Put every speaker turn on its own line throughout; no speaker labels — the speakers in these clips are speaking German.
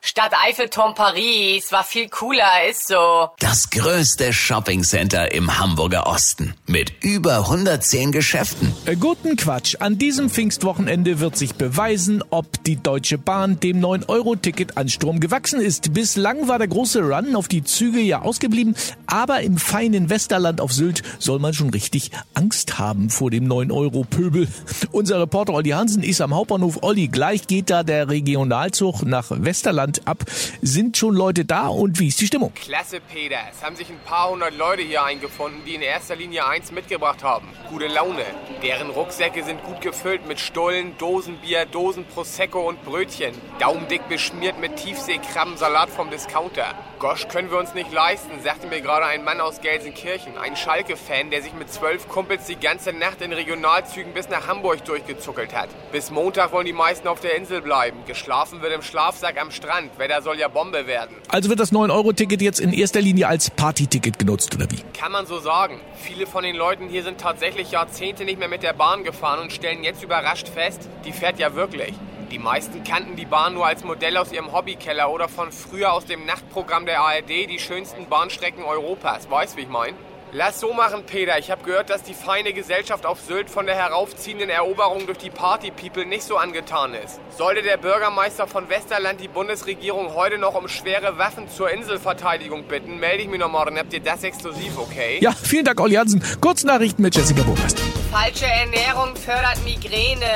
Stadt Eiffelturm Paris war viel cooler, ist so.
Das größte Shoppingcenter im Hamburger Osten mit über 110 Geschäften.
Äh, Guten Quatsch. An diesem Pfingstwochenende wird sich beweisen, ob die Deutsche Bahn dem 9-Euro-Ticket-Ansturm gewachsen ist. Bislang war der große Run auf die Züge ja ausgeblieben, aber im feinen Westerland auf Sylt soll man schon richtig Angst haben vor dem 9-Euro-Pöbel. Unser Reporter Olli Hansen ist am Hauptbahnhof. Olli, gleich geht da der Regionalzug nach Westerland ab. Sind schon Leute da und wie ist die Stimmung?
Klasse, Peter. Es haben sich ein paar hundert Leute hier eingefunden, die in erster Linie eins mitgebracht haben. Gute Laune. Deren Rucksäcke sind gut gefüllt mit Stullen, Dosenbier, Dosen Prosecco und Brötchen. Daumendick beschmiert mit Tiefseekrabbensalat vom Discounter. Gosch können wir uns nicht leisten, sagte mir gerade ein Mann aus Gelsenkirchen. Ein Schalke-Fan, der sich mit zwölf Kumpels die ganze Nacht in Regionalzügen bis nach Hamburg durchgezuckelt hat. Bis Montag wollen die meisten auf der Insel bleiben. Geschlafen wird im Schlafsack am Strand. Wetter soll ja Bombe werden.
Also wird das 9-Euro-Ticket jetzt in erster Linie als Partyticket genutzt, oder wie?
Kann man so sagen. Viele von den Leuten hier sind tatsächlich Jahrzehnte nicht mehr mit der Bahn gefahren und stellen jetzt überrascht fest, die fährt ja wirklich. Die meisten kannten die Bahn nur als Modell aus ihrem Hobbykeller oder von früher aus dem Nachtprogramm der ARD, die schönsten Bahnstrecken Europas. Weißt, wie ich mein? Lass so machen, Peter. Ich habe gehört, dass die feine Gesellschaft auf Sylt von der heraufziehenden Eroberung durch die Party-People nicht so angetan ist. Sollte der Bürgermeister von Westerland die Bundesregierung heute noch um schwere Waffen zur Inselverteidigung bitten, melde ich mich noch morgen. Habt ihr das exklusiv, okay?
Ja, vielen Dank, Olli Hansen. Kurznachrichten mit Jessica Burmeister.
Falsche Ernährung fördert Migräne.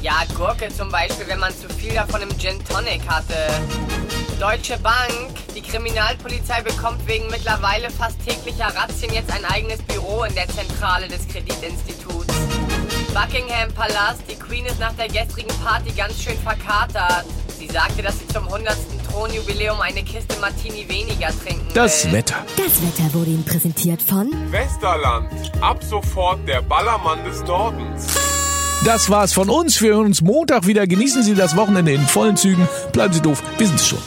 Ja, Gurke zum Beispiel, wenn man zu viel davon im Gin Tonic hatte. Deutsche Bank. Die Kriminalpolizei bekommt wegen mittlerweile fast täglicher Razzien jetzt ein eigenes Büro in der Zentrale des Kreditinstituts. Buckingham Palast. Die Queen ist nach der gestrigen Party ganz schön verkatert. Sie sagte, dass sie zum 100. Thronjubiläum eine Kiste Martini weniger trinken will.
Das Wetter.
Das Wetter wurde Ihnen präsentiert von
Westerland. Ab sofort der Ballermann des Nordens.
Das war's von uns. Wir hören uns Montag wieder. Genießen Sie das Wochenende in vollen Zügen. Bleiben Sie doof. Wir sind's schon.